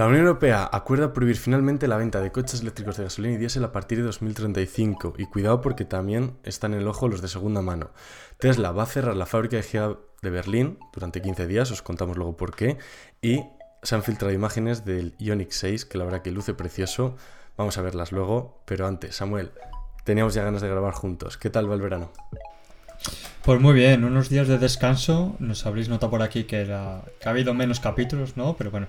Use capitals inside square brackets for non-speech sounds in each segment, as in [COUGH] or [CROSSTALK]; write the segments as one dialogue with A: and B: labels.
A: La Unión Europea acuerda prohibir finalmente la venta de coches eléctricos de gasolina y diésel a partir de 2035. Y cuidado porque también están en el ojo los de segunda mano. Tesla va a cerrar la fábrica de Gia de Berlín durante 15 días, os contamos luego por qué. Y se han filtrado imágenes del Ioniq 6, que la verdad que luce precioso. Vamos a verlas luego. Pero antes, Samuel, teníamos ya ganas de grabar juntos. ¿Qué tal va el verano?
B: Pues muy bien, unos días de descanso. Nos habréis notado por aquí que, ha habido menos capítulos, ¿no? Pero bueno,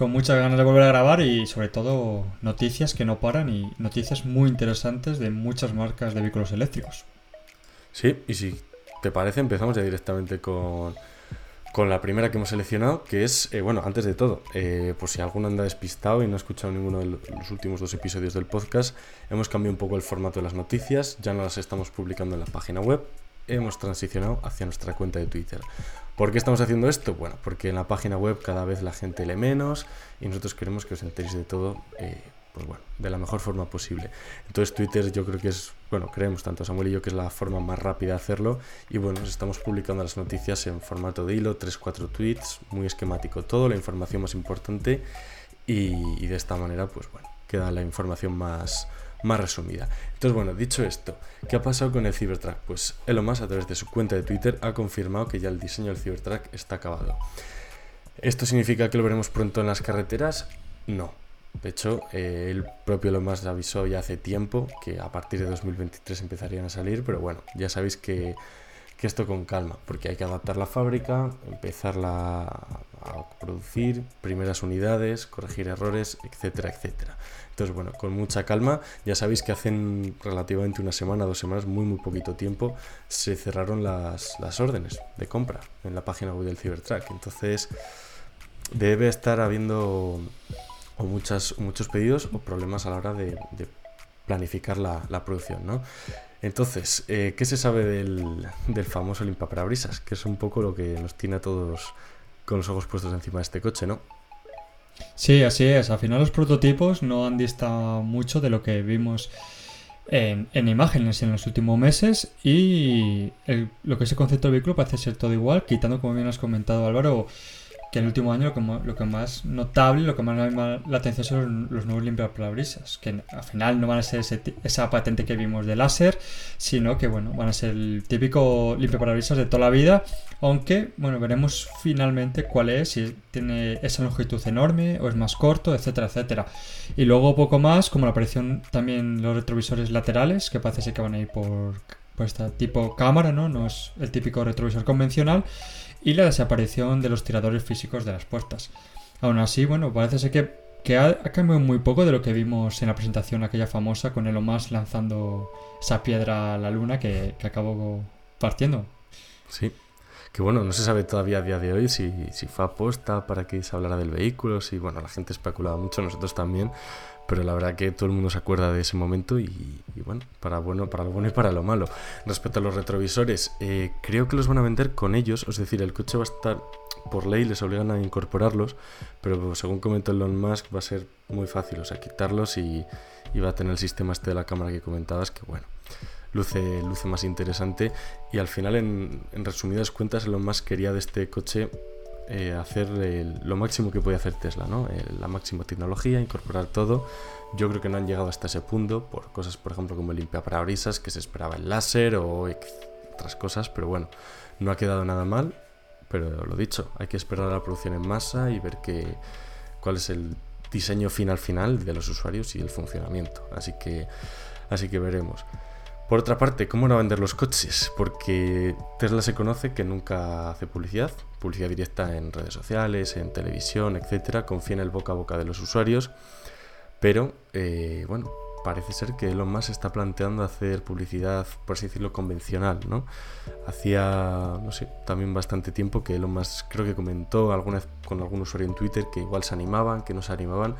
B: con muchas ganas de volver a grabar y sobre todo noticias que no paran y noticias muy interesantes de muchas marcas de vehículos eléctricos.
A: Sí, y si te parece, empezamos ya directamente con, la primera que hemos seleccionado, que es, eh, bueno, antes de todo, eh, por si alguno anda despistado y no ha escuchado ninguno de los últimos dos episodios del podcast, hemos cambiado un poco el formato de las noticias, ya no las estamos publicando en la página web, hemos transicionado hacia nuestra cuenta de Twitter. ¿Por qué estamos haciendo esto? Bueno, porque en la página web cada vez la gente lee menos y nosotros queremos que os enteréis de todo, eh, pues bueno, de la mejor forma posible. Entonces Twitter yo creo que es, bueno, creemos tanto Samuel y yo que es la forma más rápida de hacerlo y bueno, estamos publicando las noticias en formato de hilo, 3-4 tweets, muy esquemático todo, la información más importante y, y de esta manera pues bueno, queda la información más más resumida. Entonces, bueno, dicho esto, ¿qué ha pasado con el Cybertruck? Pues Elon Musk a través de su cuenta de Twitter ha confirmado que ya el diseño del Cybertruck está acabado. ¿Esto significa que lo veremos pronto en las carreteras? No. De hecho, eh, el propio Elon Musk avisó ya hace tiempo que a partir de 2023 empezarían a salir, pero bueno, ya sabéis que, que esto con calma, porque hay que adaptar la fábrica, empezarla a producir, primeras unidades, corregir errores, etcétera, etcétera. Entonces, bueno, con mucha calma, ya sabéis que hacen relativamente una semana, dos semanas, muy, muy poquito tiempo, se cerraron las, órdenes de compra en la página web del Cybertruck. Entonces, debe estar habiendo o muchas, muchos pedidos o problemas a la hora de, planificar la, producción, ¿no? Entonces, eh, ¿qué se sabe del, del famoso limpiaparabrisas? Que es un poco lo que nos tiene a todos con los ojos puestos encima de este coche, ¿no?
B: Sí, así es. Al final los prototipos no han distado mucho de lo que vimos en, imágenes en los últimos meses y lo que es el concepto del vehículo parece ser todo igual, quitando, como bien has comentado Álvaro, que el último año lo que, más notable, lo que más llama la atención son los nuevos limpiaparabrisas, que al final no van a ser esa patente que vimos de láser, sino que bueno, van a ser el típico limpiaparabrisas de toda la vida, aunque bueno, veremos finalmente cuál es, si tiene esa longitud enorme o es más corto, etcétera, etcétera. Y luego poco más, como la aparición también los retrovisores laterales, que parece ser que van a ir por, por este tipo cámara, ¿no? No es el típico retrovisor convencional y la desaparición de los tiradores físicos de las puertas. Aún así, bueno, parece ser que, que ha, cambiado muy poco de lo que vimos en la presentación aquella famosa con Elon Musk lanzando esa piedra a la luna que, que acabó partiendo.
A: Sí, que bueno, no se sabe todavía a día de hoy si, si fue aposta para que se hablara del vehículo, si bueno, la gente especulaba mucho, nosotros también, pero la verdad que todo el mundo se acuerda de ese momento y, bueno, para bueno, para lo bueno y para lo malo. Respecto a los retrovisores, eh, creo que los van a vender con ellos, es decir, el coche va a estar, por ley les obligan a incorporarlos, pero según comentó Elon Musk va a ser muy fácil, o sea, quitarlos y, va a tener el sistema este de la cámara que comentabas, que bueno, luce, luce más interesante. Y al final, en, en resumidas cuentas, Elon Musk quería de este coche eh, hacer lo máximo que puede hacer Tesla, ¿no? la máxima tecnología, incorporar todo. Yo creo que no han llegado hasta ese punto por cosas, por ejemplo, como el limpiaparabrisas, que se esperaba el láser o otras cosas, pero bueno, no ha quedado nada mal. Pero lo dicho, hay que esperar a la producción en masa y ver que, cuál es el diseño final final de los usuarios y el funcionamiento. Así que, así que veremos. Por otra parte, ¿cómo a vender los coches? Porque Tesla se conoce que nunca hace publicidad, publicidad directa en redes sociales, en televisión, etcétera, confía en el boca a boca de los usuarios, pero eh, bueno, parece ser que Elon Musk está planteando hacer publicidad, por así decirlo, convencional, ¿no? Hacía, no sé, también bastante tiempo que Elon Musk creo que comentó alguna vez con algún usuario en Twitter que igual se animaban, que no se animaban.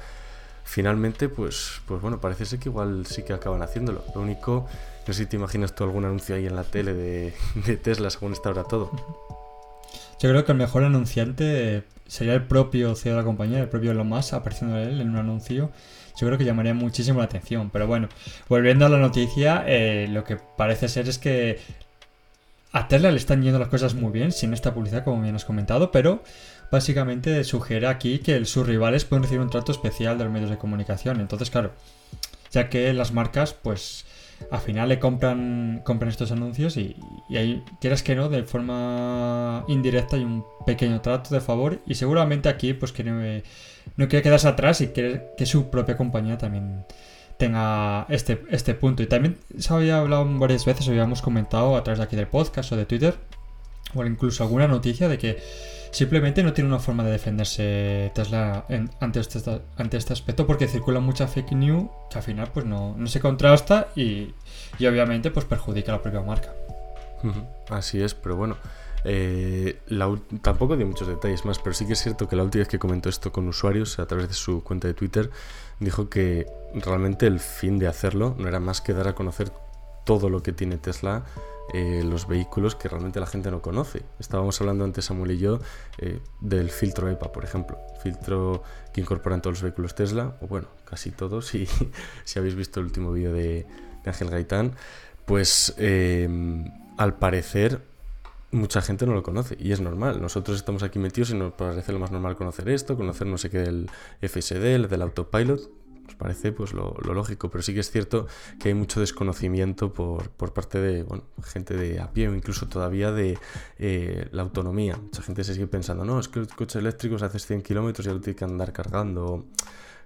A: Finalmente, pues, pues bueno, parece ser que igual sí que acaban haciéndolo. Lo único no sé si te imaginas tú algún anuncio ahí en la tele de, Tesla según está ahora todo.
B: Yo creo que el mejor anunciante sería el propio CEO de la compañía, el propio Elon Musk, apareciendo él en un anuncio. Yo creo que llamaría muchísimo la atención. Pero bueno, volviendo a la noticia, eh, lo que parece ser es que a Tesla le están yendo las cosas muy bien, sin esta publicidad, como bien has comentado, pero básicamente sugiere aquí que sus rivales pueden recibir un trato especial de los medios de comunicación. Entonces, claro, ya que las marcas, pues al final le compran, compran estos anuncios y, ahí, quieras que no, de forma indirecta hay un pequeño trato de favor y seguramente aquí pues quiere, no quiere quedarse atrás y quiere que su propia compañía también tenga este, este punto. Y también se había hablado varias veces, habíamos comentado a través de aquí del podcast o de Twitter, o incluso alguna noticia de que simplemente no tiene una forma de defenderse Tesla ante, este, ante este aspecto porque circula mucha fake news que al final pues no, se contrasta y, obviamente pues perjudica a la propia marca.
A: Así es, pero bueno, eh, tampoco de muchos detalles más, pero sí que es cierto que la última vez que comentó esto con usuarios a través de su cuenta de Twitter, dijo que realmente el fin de hacerlo no era más que dar a conocer todo lo que tiene Tesla, eh, los vehículos que realmente la gente no conoce. Estábamos hablando antes Samuel y yo eh, del filtro EPA, por ejemplo, filtro que incorporan todos los vehículos Tesla, o bueno, casi todos, si, [LAUGHS] si habéis visto el último vídeo de, Ángel Gaitán, pues al parecer mucha gente no lo conoce y es normal. Nosotros estamos aquí metidos y nos parece lo más normal conocer esto, conocer no sé qué del FSD, el del autopilot. Parece pues lo, lógico, pero sí que es cierto que hay mucho desconocimiento por, parte de bueno, gente de a pie o incluso todavía de eh, la autonomía. Mucha gente se sigue pensando, no, es que el coche eléctrico se hace 100 kilómetros y ya lo tiene que andar cargando.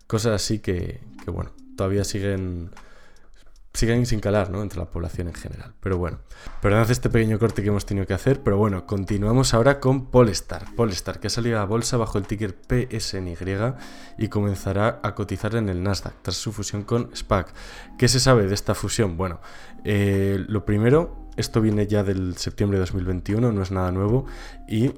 A: Cosas así que, que bueno, todavía siguen siguen sin calar, ¿no? Entre la población en general. Pero bueno, perdonad este pequeño corte que hemos tenido que hacer, pero bueno, continuamos ahora con Polestar. Polestar, que ha salido a bolsa bajo el ticker PSNY y comenzará a cotizar en el Nasdaq tras su fusión con SPAC. ¿Qué se sabe de esta fusión? Bueno, eh, lo primero, esto viene ya del septiembre de 2021, no es nada nuevo y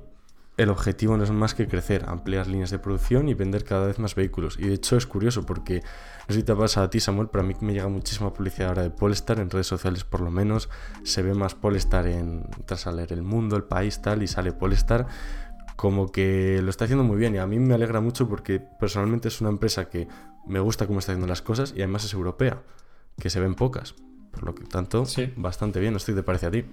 A: el objetivo no es más que crecer, ampliar líneas de producción y vender cada vez más vehículos. Y de hecho es curioso porque, no sé si te ha pasado a ti Samuel, pero a mí me llega muchísima publicidad ahora de Polestar, en redes sociales por lo menos, se ve más Polestar en, tras leer El Mundo, El País, tal, y sale Polestar como que lo está haciendo muy bien y a mí me alegra mucho porque personalmente es una empresa que me gusta cómo está haciendo las cosas y además es europea, que se ven pocas. Por lo que tanto, bastante bien, no estoy te parece a ti.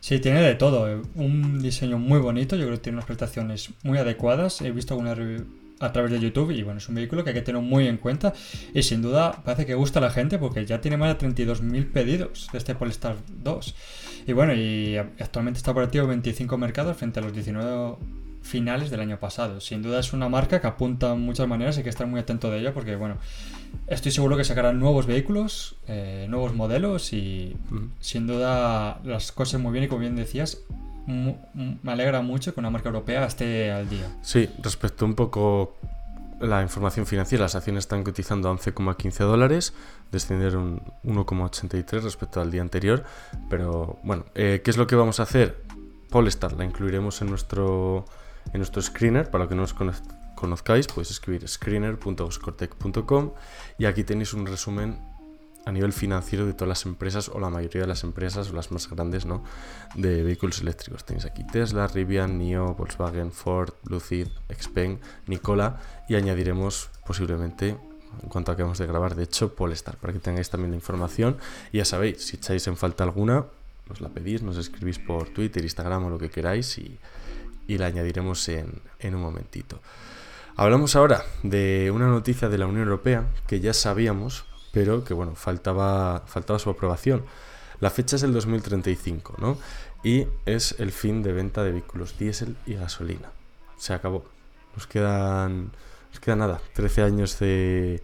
B: Sí, tiene de todo. Eh, un diseño muy bonito, yo creo que tiene unas prestaciones muy adecuadas. He visto alguna review a través de YouTube y bueno, es un vehículo que hay que tener muy en cuenta y sin duda parece que gusta a la gente porque ya tiene más de 32.000 pedidos de este Polestar 2. Y bueno, y actualmente está operativo en 25 mercados frente a los 19 finales del año pasado. Sin duda es una marca que apunta en muchas maneras y hay que estar muy atento de ella porque, bueno, estoy seguro que sacarán nuevos vehículos, eh, nuevos modelos y sin duda las cosas muy bien y como bien decías, me alegra mucho que una marca europea esté al día.
A: Sí, respecto un poco la información financiera, las acciones están cotizando a 11,15 dólares, descendieron 1,83 respecto al día anterior, pero bueno, eh, ¿qué es lo que vamos a hacer? Polestar la incluiremos en nuestro en nuestro screener, para que no os conozcáis, podéis escribir screener.oscortec.com y aquí tenéis un resumen a nivel financiero de todas las empresas o la mayoría de las empresas o las más grandes ¿no? de vehículos eléctricos. Tenéis aquí Tesla, Rivian, NIO, Volkswagen, Ford, Lucid, Xpeng, Nicola y añadiremos posiblemente en cuanto acabamos de grabar, de hecho, Polestar, para que tengáis también la información. Ya sabéis, si echáis en falta alguna, os la pedís, nos escribís por Twitter, Instagram o lo que queráis y, y la añadiremos en, un momentito. Hablamos ahora de una noticia de la Unión Europea que ya sabíamos, pero que bueno, faltaba, faltaba su aprobación. La fecha es el 2035, ¿no? Y es el fin de venta de vehículos diésel y gasolina. Se acabó. Nos quedan, nos queda nada, 13 años de,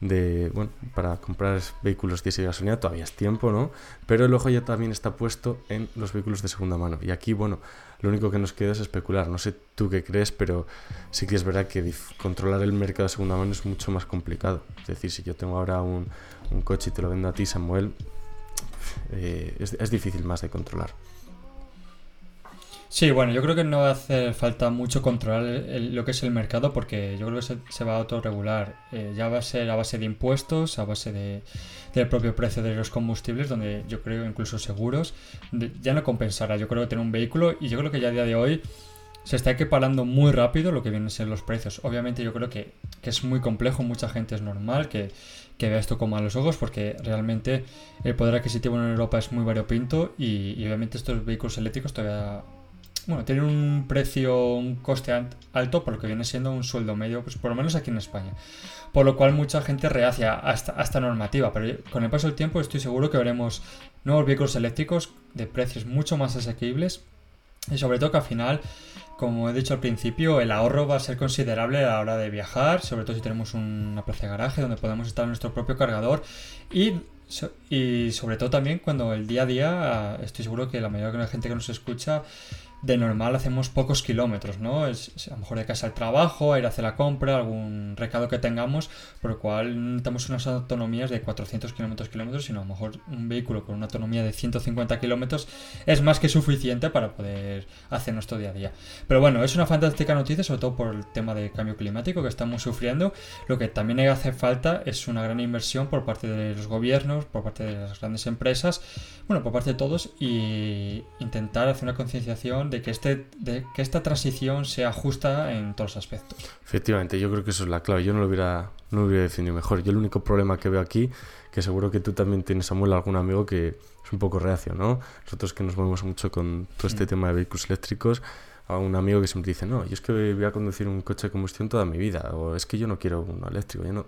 A: de, bueno, para comprar vehículos diésel y gasolina todavía es tiempo, ¿no? Pero el ojo ya también está puesto en los vehículos de segunda mano. Y aquí, bueno, lo único que nos queda es especular. No sé tú qué crees, pero sí que es verdad que controlar el mercado de segunda mano es mucho más complicado. Es decir, si yo tengo ahora un, coche y te lo vendo a ti, Samuel, eh, es difícil más de controlar.
B: Sí, bueno, yo creo que no hacer falta mucho controlar lo que es el mercado porque yo creo que se, va a autorregular. Eh, ya va a ser a base de impuestos, a base de, del propio precio de los combustibles, donde yo creo incluso seguros, ya no compensará. Yo creo que tener un vehículo y yo creo que ya a día de hoy se está equiparando muy rápido lo que vienen a ser los precios. Obviamente yo creo que, es muy complejo, mucha gente es normal que, que, vea esto con malos ojos porque realmente el poder adquisitivo en Europa es muy variopinto y, y obviamente estos vehículos eléctricos todavía bueno, tienen un precio, un coste alto por lo que viene siendo un sueldo medio, pues por lo menos aquí en España. Por lo cual mucha gente rehacia a esta, normativa, pero con el paso del tiempo estoy seguro que veremos nuevos vehículos eléctricos de precios mucho más asequibles y sobre todo que al final como he dicho al principio, el ahorro va a ser considerable a la hora de viajar, sobre todo si tenemos una plaza de garaje donde podemos estar nuestro propio cargador y, y sobre todo también cuando el día a día, estoy seguro que la mayoría de la gente que nos escucha de normal hacemos pocos kilómetros, ¿no? Es, a lo mejor de casa al trabajo, ir a hacer la compra, algún recado que tengamos, por lo cual necesitamos unas autonomías de 400 kilómetros, kilómetros, sino a lo mejor un vehículo con una autonomía de 150 kilómetros es más que suficiente para poder hacer nuestro día a día. Pero bueno, es una fantástica noticia, sobre todo por el tema del cambio climático que estamos sufriendo. Lo que también hace falta es una gran inversión por parte de los gobiernos, por parte de las grandes empresas, bueno, por parte de todos, y intentar hacer una concienciación de que, este, de que esta transición sea justa en todos los aspectos.
A: Efectivamente, yo creo que eso es la clave. Yo no lo hubiera, no lo hubiera definido mejor. Yo el único problema que veo aquí, que seguro que tú también tienes, Samuel, algún amigo que es un poco reacio, ¿no? Nosotros que nos movemos mucho con todo este mm. tema de vehículos eléctricos, a un amigo que siempre dice, no, yo es que voy a conducir un coche de combustión toda mi vida, o es que yo no quiero uno eléctrico, yo no...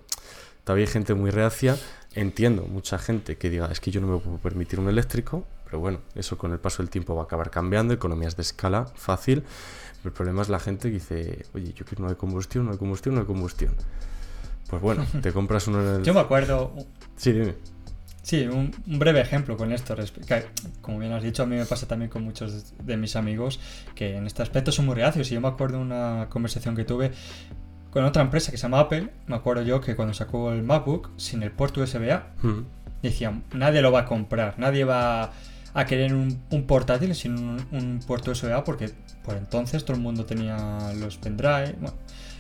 A: Todavía hay gente muy reacia, entiendo mucha gente que diga, es que yo no me puedo permitir un eléctrico, pero bueno, eso con el paso del tiempo va a acabar cambiando, economías de escala, fácil. El problema es la gente que dice, oye, yo quiero uno de combustión, uno de combustión, uno de combustión. Pues bueno, [LAUGHS] te compras uno en el...
B: Yo me acuerdo...
A: Sí, dime.
B: Sí, un, breve ejemplo con esto. como bien has dicho, a mí me pasa también con muchos de mis amigos que en este aspecto son muy reacios. Y yo me acuerdo de una conversación que tuve con otra empresa que se llama Apple. Me acuerdo yo que cuando sacó el MacBook sin el puerto USB-A, decían, nadie lo va a comprar, nadie va a querer un, portátil sin un, puerto USB porque por entonces todo el mundo tenía los pendrive. Bueno,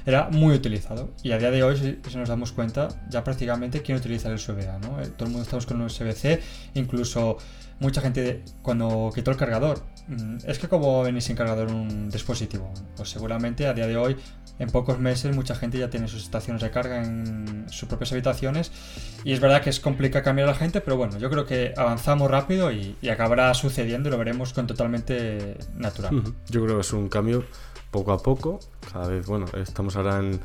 B: era muy utilizado. Y a día de hoy, si, nos damos cuenta, ya prácticamente quién utiliza el USB. Eh, todo el mundo estamos con el USB-C, incluso mucha gente cuando quitó el cargador. Mm, es que como venís sin cargador un dispositivo, pues seguramente a día de hoy en pocos meses mucha gente ya tiene sus estaciones de carga en sus propias habitaciones y es verdad que es complicado cambiar a la gente, pero bueno, yo creo que avanzamos rápido y, acabará sucediendo y lo veremos con totalmente natural.
A: Yo creo que es un cambio poco a poco, cada vez, bueno, estamos ahora en,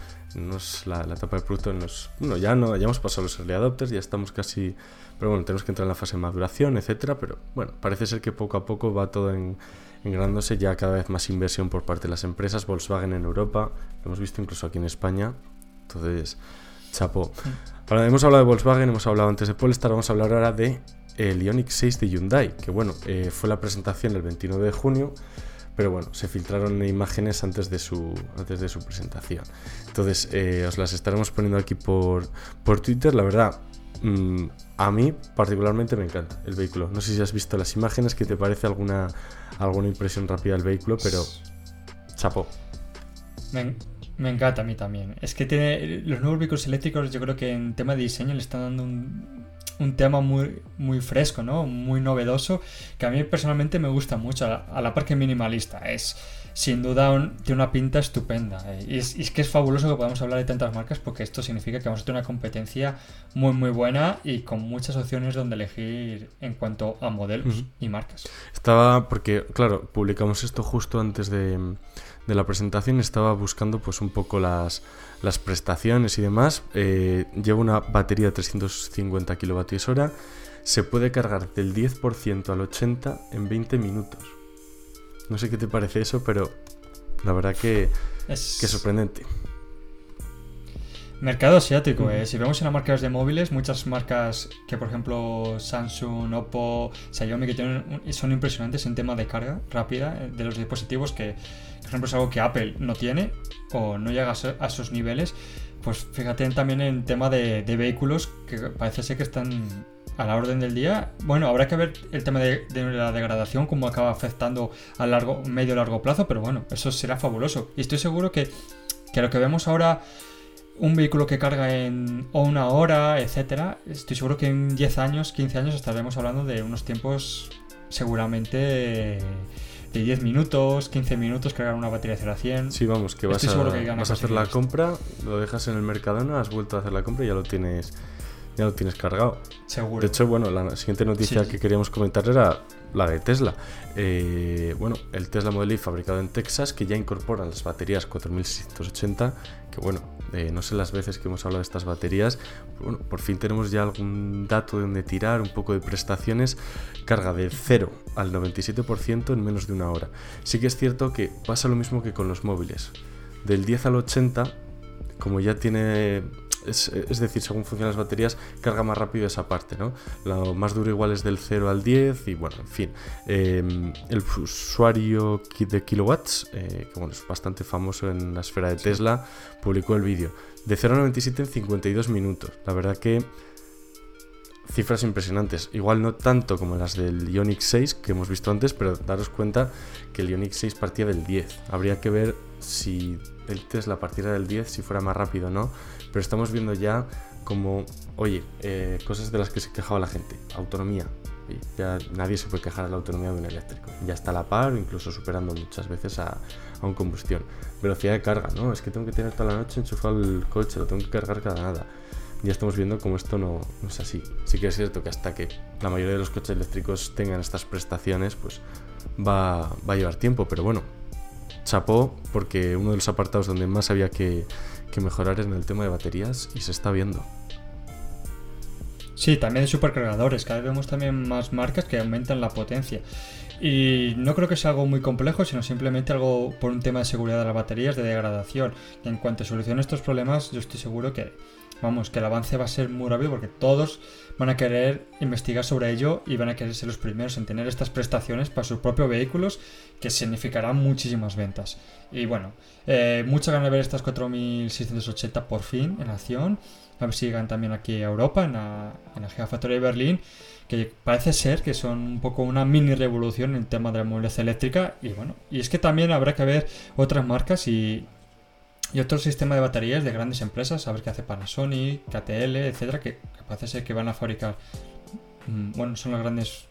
A: la, etapa de producto, nos, bueno, ya, no, ya hemos pasado los early adopters, ya estamos casi, pero bueno, tenemos que entrar en la fase de maduración, etcétera, pero bueno, parece ser que poco a poco va todo en engrandándose ya cada vez más inversión por parte de las empresas, Volkswagen en Europa, lo hemos visto incluso aquí en España, entonces, chapo. Ahora hemos hablado de Volkswagen, hemos hablado antes de Polestar, vamos a hablar ahora de el Ioniq 6 de Hyundai, que bueno, eh, fue la presentación el 29 de junio, pero bueno, se filtraron imágenes antes de su, antes de su presentación. Entonces, eh, os las estaremos poniendo aquí por, por Twitter, la verdad. Mm, a mí particularmente me encanta el vehículo. No sé si has visto las imágenes, que te parece alguna, alguna impresión rápida del vehículo, pero chapo.
B: Me, me, encanta a mí también. Es que tiene los nuevos vehículos eléctricos, yo creo que en tema de diseño le están dando un, un tema muy, muy fresco, ¿no? Muy novedoso, que a mí personalmente me gusta mucho, a la, par que minimalista. Es sin duda tiene una pinta estupenda. Eh, y, es, que es fabuloso que podamos hablar de tantas marcas porque esto significa que vamos a tener una competencia muy muy buena y con muchas opciones donde elegir en cuanto a modelos y marcas.
A: Estaba, porque claro, publicamos esto justo antes de, de la presentación, estaba buscando pues un poco las, las prestaciones y demás. Eh, lleva una batería de 350 kWh. Se puede cargar del 10% al 80% en 20 minutos. No sé qué te parece eso, pero la verdad que es, que sorprendente.
B: Mercado asiático, eh. si vemos en las marcas de móviles, muchas marcas que por ejemplo Samsung, Oppo, Xiaomi, que tienen, son impresionantes en tema de carga rápida eh, de los dispositivos, que por ejemplo es algo que Apple no tiene o no llega a esos niveles. Pues fíjate también en tema de, de vehículos que parece ser que están a la orden del día. Bueno, habrá que ver el tema de, la degradación, cómo acaba afectando a largo, medio largo plazo, pero bueno, eso será fabuloso. Y estoy seguro que, que lo que vemos ahora, un vehículo que carga en una hora, etcétera, estoy seguro que en 10 años, 15 años estaremos hablando de unos tiempos seguramente de 10 minutos, 15 minutos cargar una batería de 0 a 100.
A: Sí, vamos, que vas, a, vas a hacer la compra, lo dejas en el Mercadona, has vuelto a hacer la compra y ya lo tienes ya lo tienes cargado.
B: Seguro.
A: De hecho, bueno, la siguiente noticia que queríamos comentar era la de Tesla. Eh, bueno, el Tesla Model Y fabricado en Texas, que ya incorporan las baterías 4680, que bueno, eh, no sé las veces que hemos hablado de estas baterías, bueno, por fin tenemos ya algún dato de donde tirar, un poco de prestaciones, carga de 0 al 97% en menos de una hora. Sí que es cierto que pasa lo mismo que con los móviles. Del 10 al 80, como ya tiene es, decir, según funcionan las baterías, carga más rápido esa parte, ¿no? Lo más duro igual es del 0 al 10 y bueno, en fin. Em, el usuario de kilowatts, eh, que bueno, es bastante famoso en la esfera de Tesla, publicó el vídeo de 0 a 97 en 52 minutos. La verdad que cifras impresionantes. Igual no tanto como las del Ioniq 6 que hemos visto antes, pero daros cuenta que el Ioniq 6 partía del 10. Habría que ver si el Tesla partiera del 10, si fuera más rápido o no pero estamos viendo ya como, oye, eh, cosas de las que se quejaba la gente, autonomía. ya nadie se puede quejar de la autonomía de un eléctrico. Ya está a la par, incluso superando muchas veces a, a un combustión. Velocidad de carga, ¿no? Es que tengo que tener toda la noche enchufado el coche, lo tengo que cargar cada nada. Ya estamos viendo cómo esto no, no, es así. Sí que es cierto que hasta que la mayoría de los coches eléctricos tengan estas prestaciones, pues va, va a llevar tiempo. Pero bueno, chapó porque uno de los apartados donde más había que que mejorar en el tema de baterías y se está viendo.
B: Sí, también de supercargadores. Cada vez vemos también más marcas que aumentan la potencia. Y no creo que sea algo muy complejo, sino simplemente algo por un tema de seguridad de las baterías, de degradación. En cuanto solucione estos problemas, yo estoy seguro que, vamos, que el avance va a ser muy rápido porque todos van a querer investigar sobre ello y van a querer ser los primeros en tener estas prestaciones para sus propios vehículos, que significarán muchísimas ventas. Y bueno, eh, mucha ganas de ver estas 4680 por fin en acción. A ver si llegan también aquí a Europa, en la, en la Gigafactory de Berlín, que parece ser que son un poco una mini revolución en el tema de la movilidad eléctrica. Y bueno, y es que también habrá que ver otras marcas y, y otro sistema de baterías de grandes empresas, a ver qué hace Panasonic, KTL, etcétera, que, parece ser que van a fabricar. Mm, bueno, son los grandes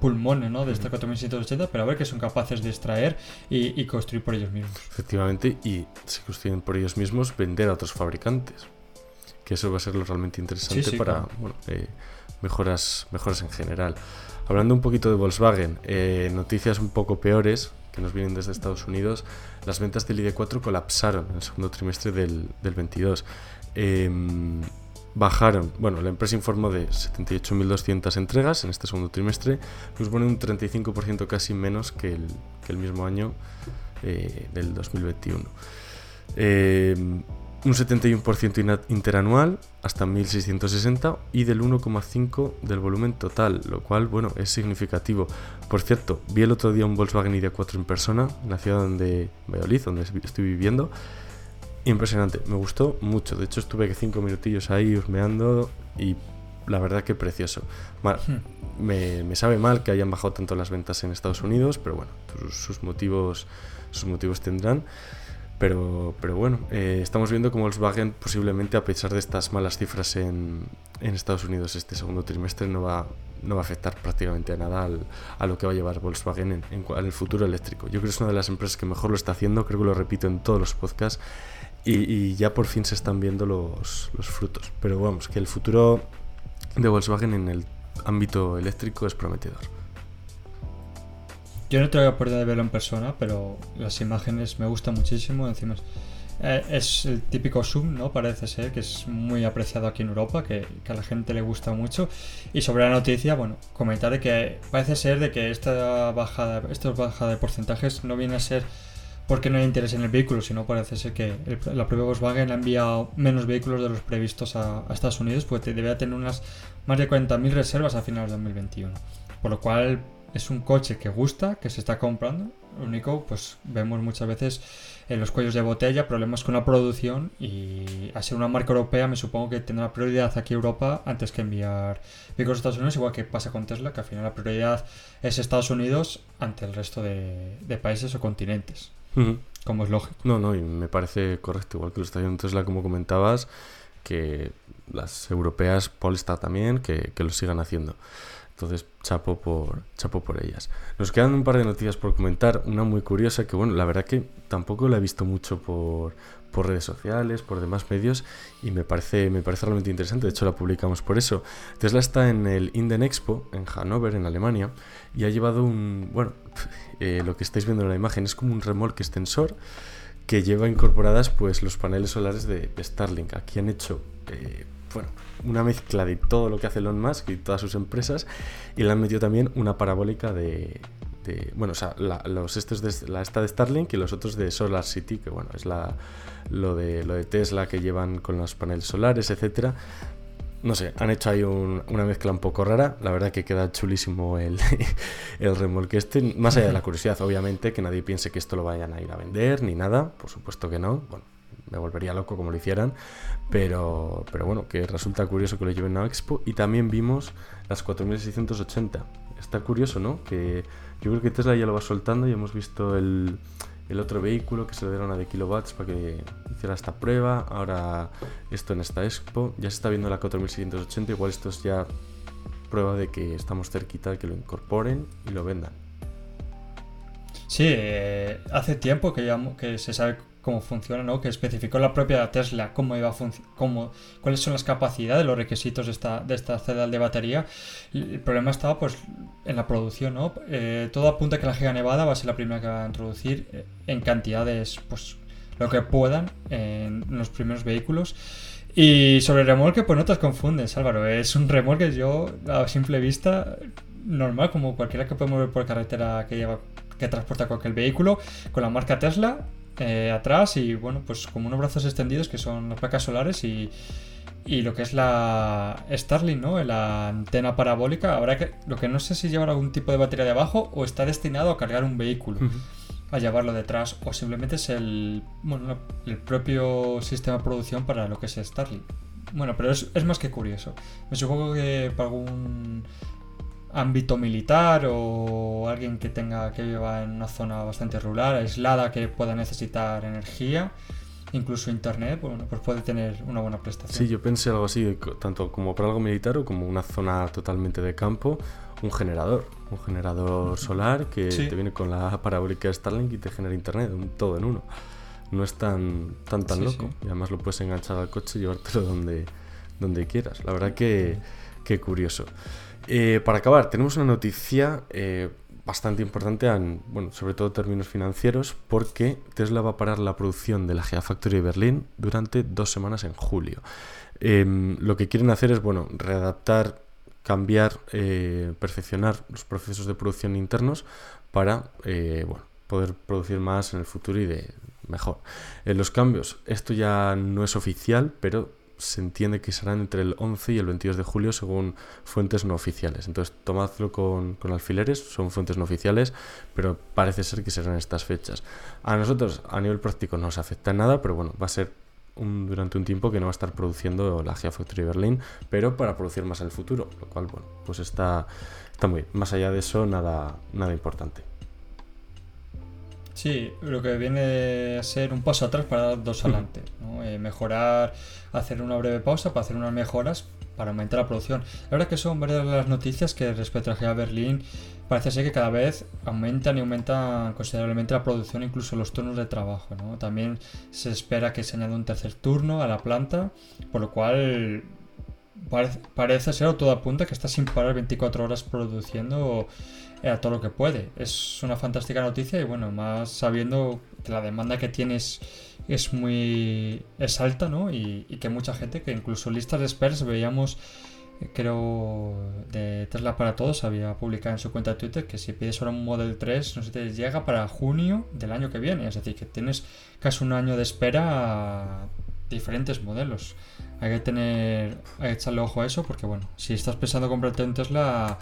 B: pulmones ¿no? de esta 4780, pero a ver qué son capaces de extraer y, construir por ellos mismos.
A: Efectivamente, y si construyen por ellos mismos, vender a otros fabricantes. Que eso va a ser lo realmente interesante para eh, mejoras, mejoras en general. Hablando un poquito de Volkswagen, eh, noticias un poco peores que nos vienen desde Estados Unidos. Las ventas del ID4 colapsaron en el segundo trimestre del, del 22 bajaron, bueno, la empresa informó de 78.200 entregas en este segundo trimestre, nos pone un 35% casi menos que el, que el mismo año eh, del 2021. Eh, un 71% interanual hasta 1660 y del 1,5 del volumen total, lo cual, bueno, es significativo. Por cierto, vi el otro día un Volkswagen ID4 en persona, en la ciudad donde, Valladolid, donde estoy viviendo, Impresionante, me gustó mucho. De hecho, estuve cinco minutillos ahí husmeando y la verdad que precioso. Hmm. me, sabe mal que hayan bajado tanto las ventas en Estados Unidos, pero bueno, sus, motivos, sus motivos tendrán. Pero, pero bueno, eh, estamos viendo cómo Volkswagen posiblemente, a pesar de estas malas cifras en, en Estados Unidos este segundo trimestre, no va, no va a afectar prácticamente a nada a lo que va a llevar Volkswagen en, en, el futuro eléctrico. Yo creo que es una de las empresas que mejor lo está haciendo, creo que lo repito en todos los podcasts y, ya por fin se están viendo los, frutos. Pero vamos, que el futuro de Volkswagen en el ámbito eléctrico es prometedor.
B: Yo no tengo la oportunidad de verlo en persona, pero las imágenes me gustan muchísimo. Encima es, eh, el típico Zoom, ¿no? Parece ser que es muy apreciado aquí en Europa, que, a la gente le gusta mucho. Y sobre la noticia, bueno, comentar que parece ser de que esta bajada, esta bajada de porcentajes no viene a ser porque no hay interés en el vehículo, sino parece ser que la propia Volkswagen ha enviado menos vehículos de los previstos a, Estados Unidos, pues debe tener unas más de 40.000 reservas a finales de 2021. Por lo cual es un coche que gusta, que se está comprando. Lo único, pues vemos muchas veces en los cuellos de botella problemas con la producción y a ser una marca europea me supongo que tendrá prioridad aquí Europa antes que enviar vehículos a Estados Unidos, igual que pasa con Tesla, que al final la prioridad es Estados Unidos ante el resto de países o continentes. Como es lógico.
A: No, no, y me parece correcto, igual que lo está haciendo Tesla, como comentabas, que las europeas, Polestar también, que, lo sigan haciendo. Entonces, chapo por, chapo por ellas. Nos quedan un par de noticias por comentar. Una muy curiosa que, bueno, la verdad que tampoco la he visto mucho por, por redes sociales, por demás medios y me parece, me parece realmente interesante, de hecho la publicamos por eso. Tesla está en el Inden Expo en Hannover, en Alemania, y ha llevado un, bueno, [LAUGHS] eh, lo que estáis viendo en la imagen es como un remolque extensor que lleva incorporadas pues los paneles solares de, Starlink. Aquí han hecho eh, bueno, una mezcla de todo lo que hace Elon Musk y todas sus empresas y le han metido también una parabólica de, bueno, o sea, los estos de la esta de Starlink y los otros de Solar City, que bueno, es la, lo, de, lo de Tesla que llevan con los paneles solares, etcétera. No sé, han hecho ahí una mezcla un poco rara. La verdad que queda chulísimo el, [LAUGHS] el remolque este. Más allá de la curiosidad, obviamente, que nadie piense que esto lo vayan a ir a vender ni nada. Por supuesto que no. Bueno, me volvería loco como lo hicieran. Pero, pero bueno, que resulta curioso que lo lleven a Expo. Y también vimos las 4680. Está curioso, ¿no? Que yo creo que Tesla ya lo va soltando y hemos visto el, el otro vehículo que se le dieron a de kilowatts para que hiciera esta prueba. Ahora esto en esta expo. Ya se está viendo la 4680. Igual esto es ya prueba de que estamos cerquita de que lo incorporen y lo vendan.
B: Sí, eh, hace tiempo que, ya, que se sabe cómo funciona, ¿no? Que especificó la propia Tesla cómo iba a cómo, cuáles son las capacidades, los requisitos de esta, de esta de batería. El problema estaba pues en la producción, ¿no? Eh, todo apunta a que la Giga Nevada va a ser la primera que va a introducir eh, en cantidades, pues lo que puedan en los primeros vehículos. Y sobre el remolque, pues no te confundes, Álvaro. Es un remolque, yo a simple vista, normal, como cualquiera que puede mover por carretera que lleva que transporta cualquier vehículo, con la marca Tesla, eh, atrás y bueno, pues como unos brazos extendidos que son las placas solares y, y lo que es la Starlink, ¿no? La antena parabólica, habrá que, lo que no sé si lleva algún tipo de batería de abajo o está destinado a cargar un vehículo. a llevarlo detrás o simplemente es el, bueno, el propio sistema de producción para lo que es Starlink. Bueno, pero es, es más que curioso. Me supongo que para algún ámbito militar o alguien que tenga que viva en una zona bastante rural, aislada, que pueda necesitar energía, incluso internet, bueno, pues puede tener una buena prestación.
A: Sí, yo pensé algo así, tanto como para algo militar o como una zona totalmente de campo, un generador, un generador solar que te viene con la parabólica Starlink y te genera internet, todo en uno. No es tan tan, tan loco y además lo puedes enganchar al coche y llevártelo donde, donde quieras. La verdad que, que curioso. Eh, para acabar, tenemos una noticia eh, bastante importante, en, bueno, sobre todo en términos financieros, porque Tesla va a parar la producción de la Gigafactory de Berlín durante dos semanas en julio. Em, lo que quieren hacer es, bueno, readaptar, cambiar, eh, perfeccionar los procesos de producción internos para, bueno, poder producir más en el futuro y de mejor. los cambios, esto ya no es oficial, pero se entiende que serán entre el 11 y el 22 de julio según fuentes no oficiales. Entonces tomadlo con, alfileres, son fuentes no oficiales, pero parece ser que serán estas fechas. A nosotros a nivel práctico no nos afecta nada, pero bueno, va a ser un, durante un tiempo que no va a estar produciendo la Gigafactory Berlin, pero para producir más en el futuro, lo cual bueno, pues está, está muy bien. Más allá de eso, nada, nada importante.
B: Sí, lo que viene a ser un paso atrás para dar dos adelante. Eh, mejorar, hacer una breve pausa para hacer unas mejoras para aumentar la producción. La verdad que son varias las noticias que respecto a GA Berlín parece ser que cada vez aumentan y aumentan considerablemente la producción, incluso los turnos de trabajo. También se espera que se añada un tercer turno a la planta, por lo cual parece, ser o todo apunta que está sin parar 24 horas produciendo a todo lo que puede. Es una fantástica noticia y bueno, más sabiendo que la demanda que tienes es muy es alta, ¿no? Y, que mucha gente, que incluso listas de experts veíamos, eh, creo, de Tesla para Todos, había publicado en su cuenta de Twitter que si pides ahora un Model 3, no sé, te llega para junio del año que viene. Es decir, que tienes casi un año de espera diferentes modelos. Hay que tener, hay que echarle ojo a eso porque, bueno, si estás pensando comprarte un Tesla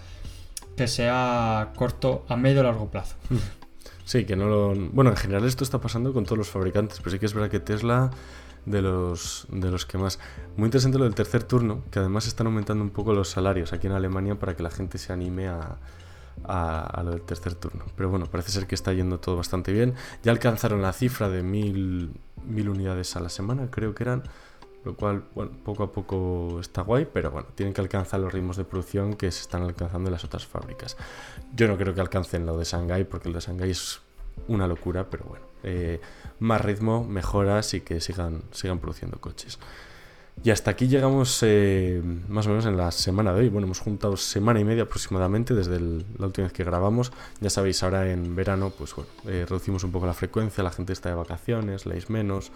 B: que sea corto a medio o largo plazo.
A: Sí, que no lo... Bueno, en general esto está pasando con todos los fabricantes, pero sí que es verdad que Tesla de los, de los que más... Muy interesante lo del tercer turno, que además están aumentando un poco los salarios aquí en Alemania para que la gente se anime a, a, lo del tercer turno. Pero bueno, parece ser que está yendo todo bastante bien. Ya alcanzaron la cifra de mil, mil unidades a la semana, creo que eran lo cual, bueno, poco a poco está guay, pero bueno, tienen que alcanzar los ritmos de producción que se están alcanzando en las otras fábricas. Yo no creo que alcancen lo de Shanghai, porque el de Shanghai es una locura, pero bueno, eh, más ritmo, mejoras y que sigan, sigan produciendo coches. Y hasta aquí llegamos eh, más o menos en la semana de hoy. Bueno, hemos juntado semana y media aproximadamente desde la última vez que grabamos. Ya sabéis, ahora en verano, pues bueno, eh, reducimos un poco la frecuencia, la gente está de vacaciones, leéis menos.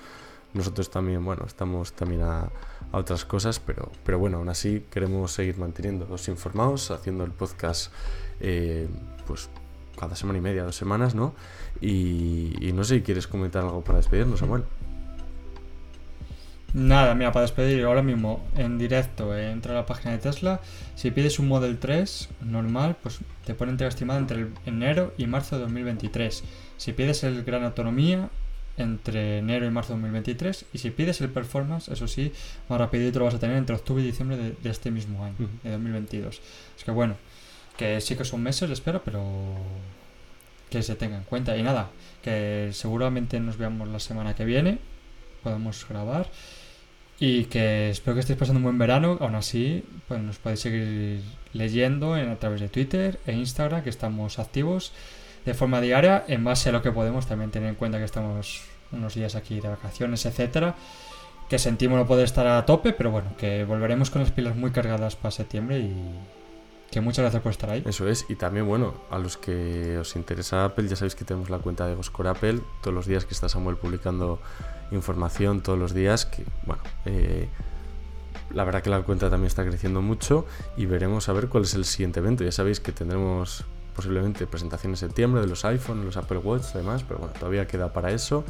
A: Nosotros también, bueno, estamos también a, otras cosas, pero, pero bueno, aún así queremos seguir manteniéndolos informados, haciendo el podcast, eh, pues cada semana y media, dos semanas, ¿no? Y, y no sé si quieres comentar algo para despedirnos, Samuel.
B: Nada, mira, para despedir ahora mismo en directo, eh, entra a la página de Tesla. Si pides un Model 3 normal, pues te pone entrega estimada entre enero y marzo de 2023. Si pides el Gran Autonomía, entre enero y marzo de 2023. Y si pides el Performance, eso sí, más rapidito lo vas a tener entre octubre y diciembre de, este mismo año, de 2022. Es que bueno, que sí que son meses, espero, pero que se tenga en cuenta. Y nada, que seguramente nos veamos la semana que viene, podemos grabar. Y que espero que estéis pasando un buen verano. Aún así, pues nos podéis seguir leyendo en, a través de Twitter e Instagram, que estamos activos de forma diaria, en base a lo que podemos. También tener en cuenta que estamos unos días aquí de vacaciones, etcétera. Que sentimos no poder estar a tope, pero bueno, que volveremos con las pilas muy cargadas para septiembre y que muchas gracias por estar ahí.
A: Eso es, y también, bueno, a los que os interesa Apple, ya sabéis que tenemos la cuenta de Goscore Apple, todos los días que está Samuel publicando información, todos los días, que, bueno, eh, la verdad que la cuenta también está creciendo mucho y veremos a ver cuál es el siguiente evento. Ya sabéis que tendremos posiblemente presentación en septiembre de los iPhone, los Apple Watch y demás, pero bueno, todavía queda para eso.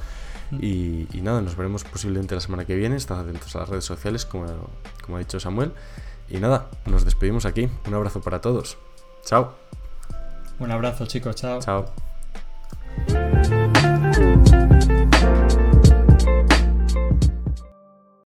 A: Mm. Y, y, nada, nos veremos posiblemente la semana que viene. Estad atentos a las redes sociales, como, como ha dicho Samuel. Y nada, nos despedimos aquí. Un abrazo para todos. Chao.
B: Un abrazo chicos, chao.
A: Chao.